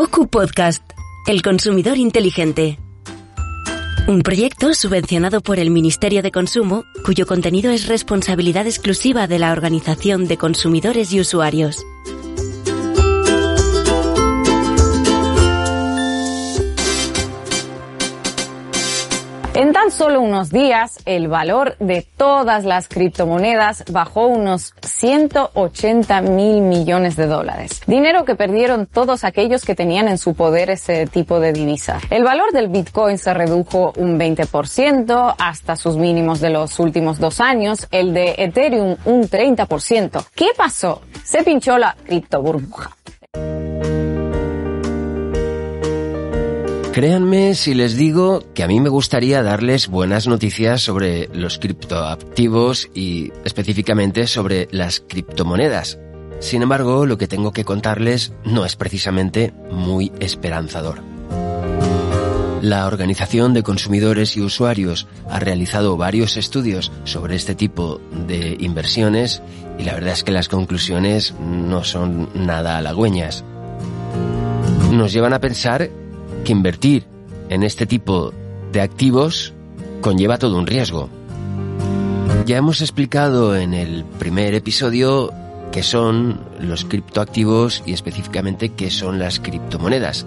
Ocu Podcast, El Consumidor Inteligente. Un proyecto subvencionado por el Ministerio de Consumo, cuyo contenido es responsabilidad exclusiva de la Organización de Consumidores y Usuarios. En tan solo unos días, el valor de todas las criptomonedas bajó unos 180 mil millones de dólares. Dinero que perdieron todos aquellos que tenían en su poder ese tipo de divisa. El valor del Bitcoin se redujo un 20% hasta sus mínimos de los últimos dos años, el de Ethereum un 30%. ¿Qué pasó? Se pinchó la cripto Créanme si les digo que a mí me gustaría darles buenas noticias sobre los criptoactivos y específicamente sobre las criptomonedas. Sin embargo, lo que tengo que contarles no es precisamente muy esperanzador. La Organización de Consumidores y Usuarios ha realizado varios estudios sobre este tipo de inversiones y la verdad es que las conclusiones no son nada halagüeñas. Nos llevan a pensar que invertir en este tipo de activos conlleva todo un riesgo. Ya hemos explicado en el primer episodio qué son los criptoactivos y específicamente qué son las criptomonedas.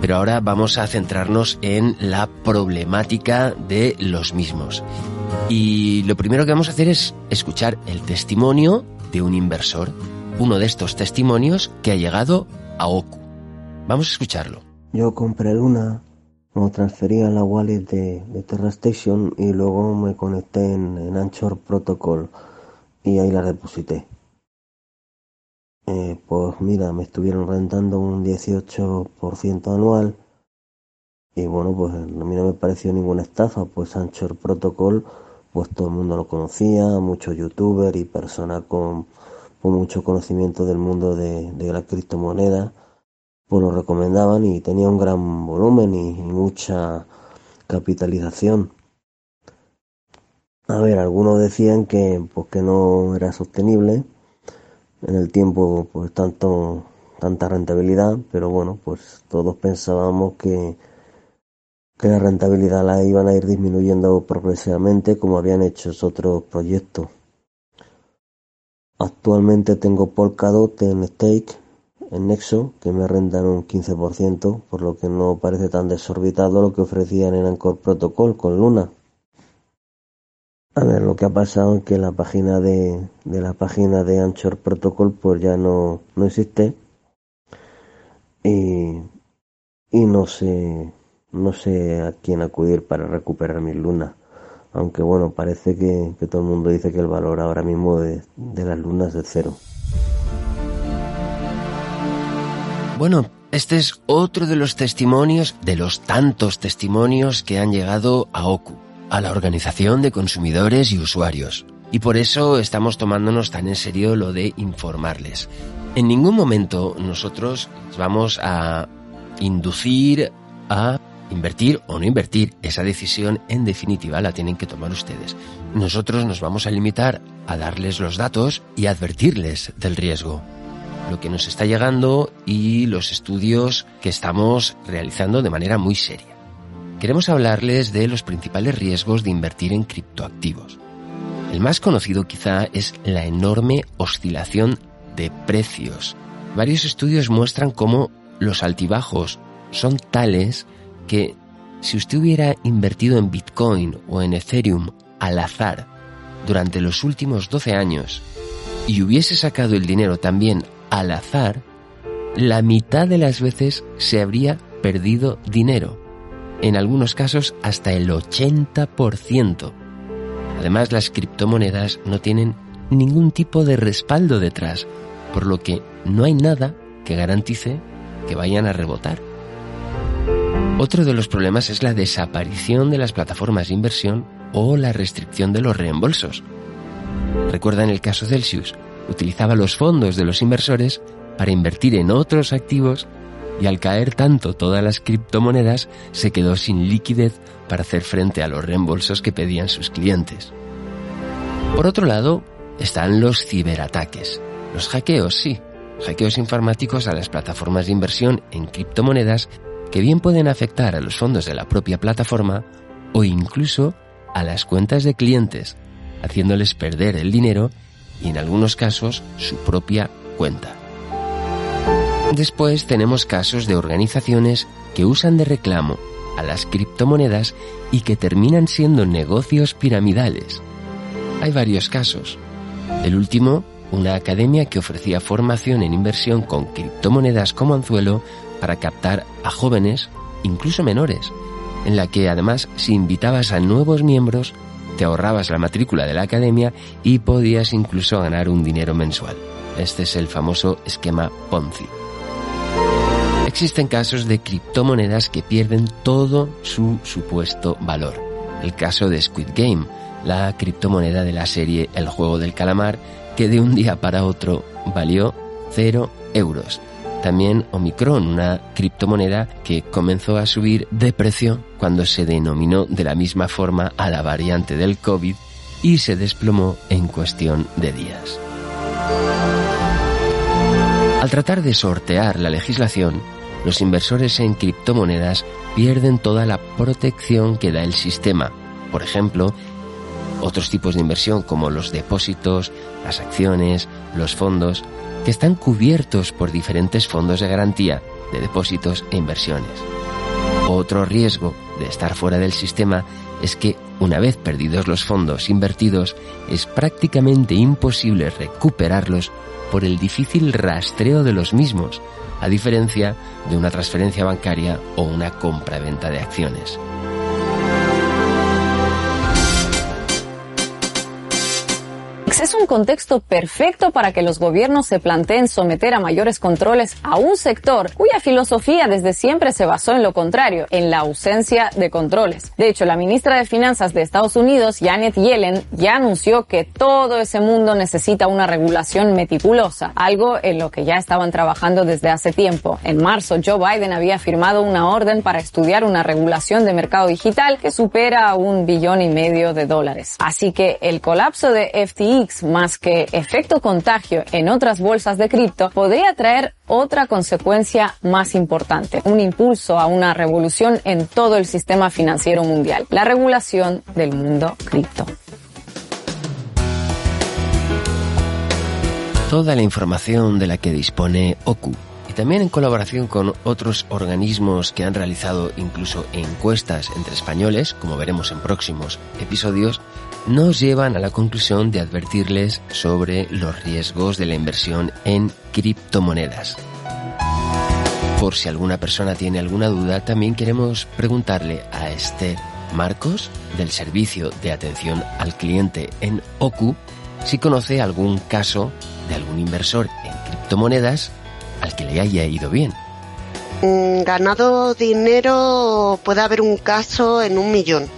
Pero ahora vamos a centrarnos en la problemática de los mismos. Y lo primero que vamos a hacer es escuchar el testimonio de un inversor, uno de estos testimonios que ha llegado a Oku. Vamos a escucharlo. Yo compré Luna, lo transferí a la wallet de, de Terra Station y luego me conecté en, Anchor Protocol y ahí la deposité. Eh, pues mira, me estuvieron rentando un 18% anual y bueno, pues a mí no me pareció ninguna estafa, pues Anchor Protocol, pues todo el mundo lo conocía, muchos youtubers y personas con, mucho conocimiento del mundo de la criptomoneda pues lo recomendaban y tenía un gran volumen y, mucha capitalización. A ver, algunos decían que pues que no era sostenible en el tiempo pues tanto tanta rentabilidad, pero bueno, pues todos pensábamos que que la rentabilidad la iban a ir disminuyendo progresivamente como habían hecho otros proyectos. Actualmente tengo Polkadot en stake en Nexo que me rentan un 15%, por lo que no parece tan desorbitado lo que ofrecían en Anchor Protocol con Luna. A ver, lo que ha pasado es que la página de, de la página de Anchor Protocol pues ya no, no existe y, y no sé no sé a quién acudir para recuperar mis lunas. Aunque bueno, parece que, que todo el mundo dice que el valor ahora mismo de, de las lunas es cero. Bueno, este es otro de los testimonios, de los tantos testimonios que han llegado a OCU, a la Organización de Consumidores y Usuarios. Y por eso estamos tomándonos tan en serio lo de informarles. En ningún momento nosotros vamos a inducir a invertir o no invertir. Esa decisión en definitiva la tienen que tomar ustedes. Nosotros nos vamos a limitar a darles los datos y advertirles del riesgo lo que nos está llegando y los estudios que estamos realizando de manera muy seria. Queremos hablarles de los principales riesgos de invertir en criptoactivos. El más conocido quizá es la enorme oscilación de precios. Varios estudios muestran cómo los altibajos son tales que si usted hubiera invertido en Bitcoin o en Ethereum al azar durante los últimos 12 años y hubiese sacado el dinero también al azar, la mitad de las veces se habría perdido dinero. En algunos casos hasta el 80%. Además, las criptomonedas no tienen ningún tipo de respaldo detrás, por lo que no hay nada que garantice que vayan a rebotar. Otro de los problemas es la desaparición de las plataformas de inversión o la restricción de los reembolsos. Recuerdan el caso Celsius, utilizaba los fondos de los inversores para invertir en otros activos y al caer tanto todas las criptomonedas se quedó sin liquidez para hacer frente a los reembolsos que pedían sus clientes. Por otro lado, están los ciberataques. Los hackeos, sí, hackeos informáticos a las plataformas de inversión en criptomonedas que bien pueden afectar a los fondos de la propia plataforma o incluso a las cuentas de clientes, haciéndoles perder el dinero y en algunos casos su propia cuenta. Después tenemos casos de organizaciones que usan de reclamo a las criptomonedas y que terminan siendo negocios piramidales. Hay varios casos. El último, una academia que ofrecía formación en inversión con criptomonedas como anzuelo para captar a jóvenes, incluso menores, en la que además si invitabas a nuevos miembros, te ahorrabas la matrícula de la academia y podías incluso ganar un dinero mensual. Este es el famoso esquema Ponzi. Existen casos de criptomonedas que pierden todo su supuesto valor. El caso de Squid Game, la criptomoneda de la serie El juego del calamar, que de un día para otro valió 0 euros. También Omicron, una criptomoneda que comenzó a subir de precio cuando se denominó de la misma forma a la variante del COVID y se desplomó en cuestión de días. Al tratar de sortear la legislación, los inversores en criptomonedas pierden toda la protección que da el sistema. Por ejemplo, otros tipos de inversión como los depósitos, las acciones, los fondos, que están cubiertos por diferentes fondos de garantía de depósitos e inversiones. Otro riesgo de estar fuera del sistema es que una vez perdidos los fondos invertidos es prácticamente imposible recuperarlos por el difícil rastreo de los mismos, a diferencia de una transferencia bancaria o una compra-venta de acciones. Es un contexto perfecto para que los gobiernos se planteen someter a mayores controles a un sector cuya filosofía desde siempre se basó en lo contrario, en la ausencia de controles. De hecho, la ministra de Finanzas de Estados Unidos, Janet Yellen, ya anunció que todo ese mundo necesita una regulación meticulosa, algo en lo que ya estaban trabajando desde hace tiempo. En marzo, Joe Biden había firmado una orden para estudiar una regulación de mercado digital que supera un billón y medio de dólares. Así que el colapso de Más que efecto contagio en otras bolsas de cripto podría traer otra consecuencia más importante, un impulso a una revolución en todo el sistema financiero mundial, la regulación del mundo cripto. Toda la información de la que dispone OKU y también en colaboración con otros organismos que han realizado incluso encuestas entre españoles, como veremos en próximos episodios, nos llevan a la conclusión de advertirles sobre los riesgos de la inversión en criptomonedas. Por si alguna persona tiene alguna duda, también queremos preguntarle a Esther Marcos, del Servicio de Atención al Cliente en OCU, si conoce algún caso de algún inversor en criptomonedas al que le haya ido bien. Mm, ganado dinero puede haber un caso en un millón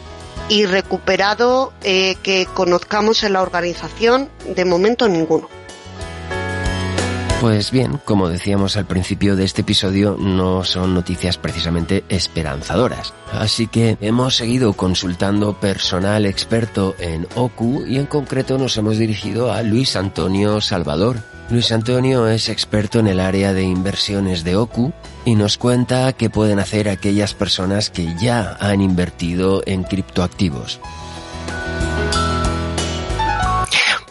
y recuperado eh, que conozcamos en la organización, de momento ninguno. Pues bien, como decíamos al principio de este episodio, no son noticias precisamente esperanzadoras. Así que hemos seguido consultando personal experto en OCU y en concreto nos hemos dirigido a Luis Antonio Salvador, Luis Antonio es experto en el área de inversiones de OCU y nos cuenta qué pueden hacer aquellas personas que ya han invertido en criptoactivos.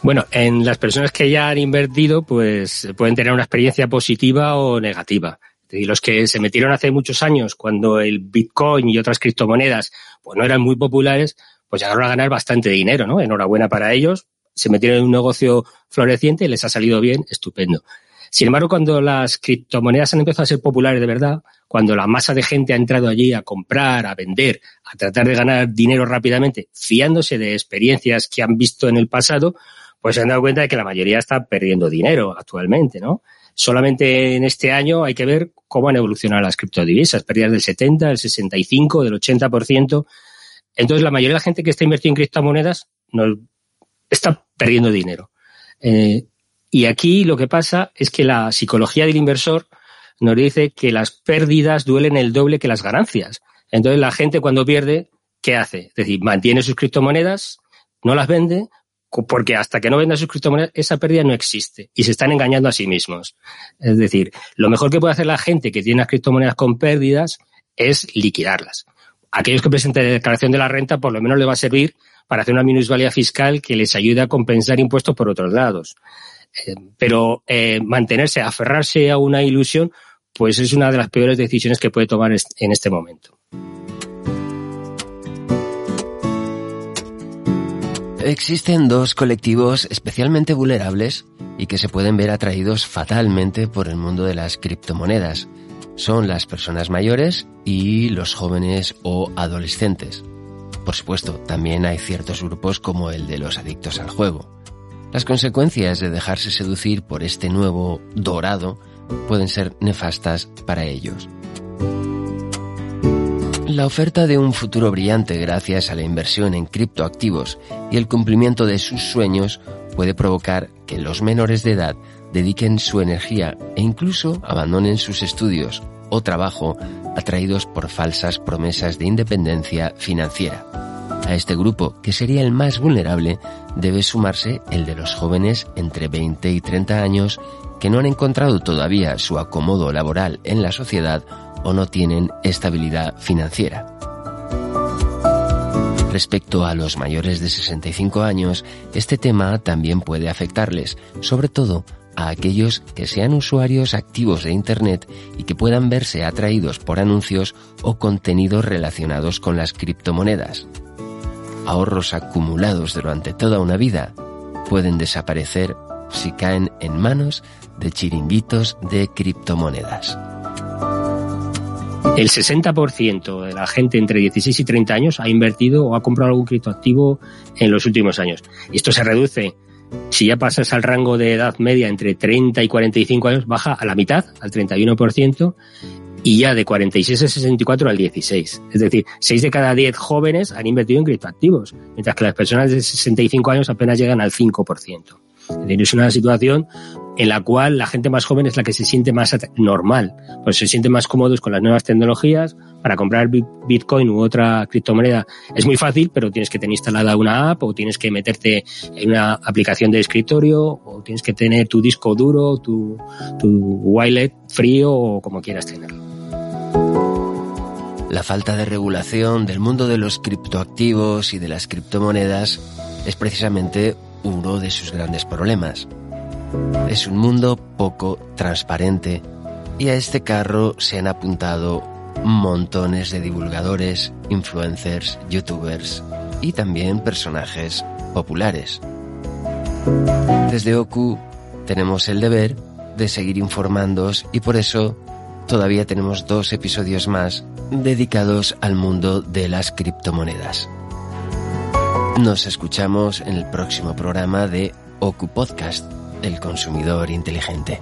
Bueno, en las personas que ya han invertido, pues pueden tener una experiencia positiva o negativa. Y los que se metieron hace muchos años, cuando el Bitcoin y otras criptomonedas pues no eran muy populares, pues llegaron a ganar bastante dinero, ¿no? Enhorabuena para ellos, se metieron en un negocio floreciente y les ha salido bien, estupendo. Sin embargo, cuando las criptomonedas han empezado a ser populares de verdad, cuando la masa de gente ha entrado allí a comprar, a vender, a tratar de ganar dinero rápidamente, fiándose de experiencias que han visto en el pasado, pues se han dado cuenta de que la mayoría está perdiendo dinero actualmente, ¿no? Solamente en este año hay que ver cómo han evolucionado las criptodivisas, pérdidas del 70, del 65, del 80%. Entonces, la mayoría de la gente que está invirtiendo en criptomonedas no, está perdiendo dinero. Eh, y aquí lo que pasa es que la psicología del inversor nos dice que las pérdidas duelen el doble que las ganancias. Entonces la gente cuando pierde, ¿qué hace? Es decir, mantiene sus criptomonedas, no las vende, porque hasta que no vendan sus criptomonedas, esa pérdida no existe y se están engañando a sí mismos. Es decir, lo mejor que puede hacer la gente que tiene las criptomonedas con pérdidas es liquidarlas. Aquellos que presenten declaración de la renta, por lo menos les va a servir para hacer una minusvalía fiscal que les ayude a compensar impuestos por otros lados. Eh, pero eh, mantenerse, aferrarse a una ilusión, pues es una de las peores decisiones que puede tomar en este momento. Existen dos colectivos especialmente vulnerables y que se pueden ver atraídos fatalmente por el mundo de las criptomonedas. Son las personas mayores y los jóvenes o adolescentes. Por supuesto, también hay ciertos grupos como el de los adictos al juego. Las consecuencias de dejarse seducir por este nuevo dorado pueden ser nefastas para ellos. La oferta de un futuro brillante gracias a la inversión en criptoactivos y el cumplimiento de sus sueños puede provocar que los menores de edad dediquen su energía e incluso abandonen sus estudios o trabajo atraídos por falsas promesas de independencia financiera. A este grupo, que sería el más vulnerable, debe sumarse el de los jóvenes entre 20 y 30 años que no han encontrado todavía su acomodo laboral en la sociedad o no tienen estabilidad financiera. Respecto a los mayores de 65 años, este tema también puede afectarles, sobre todo a aquellos que sean usuarios activos de Internet y que puedan verse atraídos por anuncios o contenidos relacionados con las criptomonedas. Ahorros acumulados durante toda una vida pueden desaparecer si caen en manos de chiringuitos de criptomonedas. El 60% de la gente entre 16 y 30 años ha invertido o ha comprado algún criptoactivo en los últimos años. Y esto se reduce. Si ya pasas al rango de edad media entre 30 y 45 años, baja a la mitad, al 31%, y ya de 46 a 64 al 16. Es decir, 6 de cada 10 jóvenes han invertido en criptoactivos, mientras que las personas de 65 años apenas llegan al 5%. Es una situación en la cual la gente más joven es la que se siente más normal, pues se siente más cómodos con las nuevas tecnologías. Para comprar Bitcoin u otra criptomoneda es muy fácil, pero tienes que tener instalada una app o tienes que meterte en una aplicación de escritorio o tienes que tener tu disco duro, tu, tu wallet frío o como quieras tenerlo. La falta de regulación del mundo de los criptoactivos y de las criptomonedas es precisamente uno de sus grandes problemas. Es un mundo poco transparente y a este carro se han apuntado montones de divulgadores, influencers, youtubers y también personajes populares. Desde Oku tenemos el deber de seguir informándoos y por eso todavía tenemos dos episodios más dedicados al mundo de las criptomonedas. Nos escuchamos en el próximo programa de Ocu Podcast, El Consumidor Inteligente.